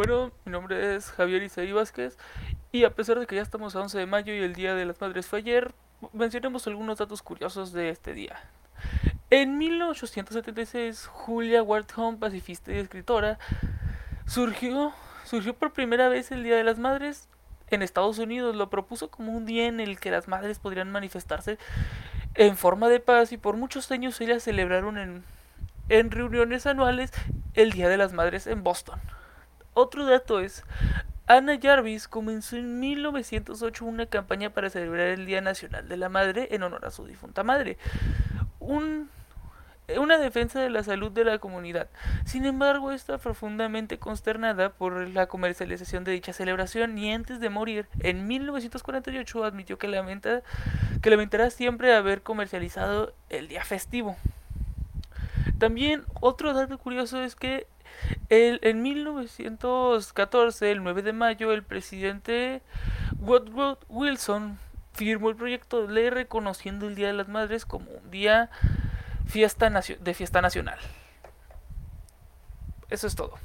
Bueno, mi nombre es Javier Isaí Vázquez y a pesar de que ya estamos a 11 de mayo y el Día de las Madres fue ayer, mencionemos algunos datos curiosos de este día. En 1876, Julia Ward pacifista y escritora, surgió, surgió por primera vez el Día de las Madres en Estados Unidos. Lo propuso como un día en el que las madres podrían manifestarse en forma de paz y por muchos años ellas celebraron en, en reuniones anuales el Día de las Madres en Boston. Otro dato es, Anna Jarvis comenzó en 1908 una campaña para celebrar el Día Nacional de la Madre en honor a su difunta madre. Un, una defensa de la salud de la comunidad. Sin embargo, está profundamente consternada por la comercialización de dicha celebración y antes de morir, en 1948 admitió que lamentará siempre haber comercializado el día festivo. También otro dato curioso es que el, en 1914, el 9 de mayo, el presidente Woodrow Wilson firmó el proyecto de ley reconociendo el Día de las Madres como un día fiesta de fiesta nacional. Eso es todo.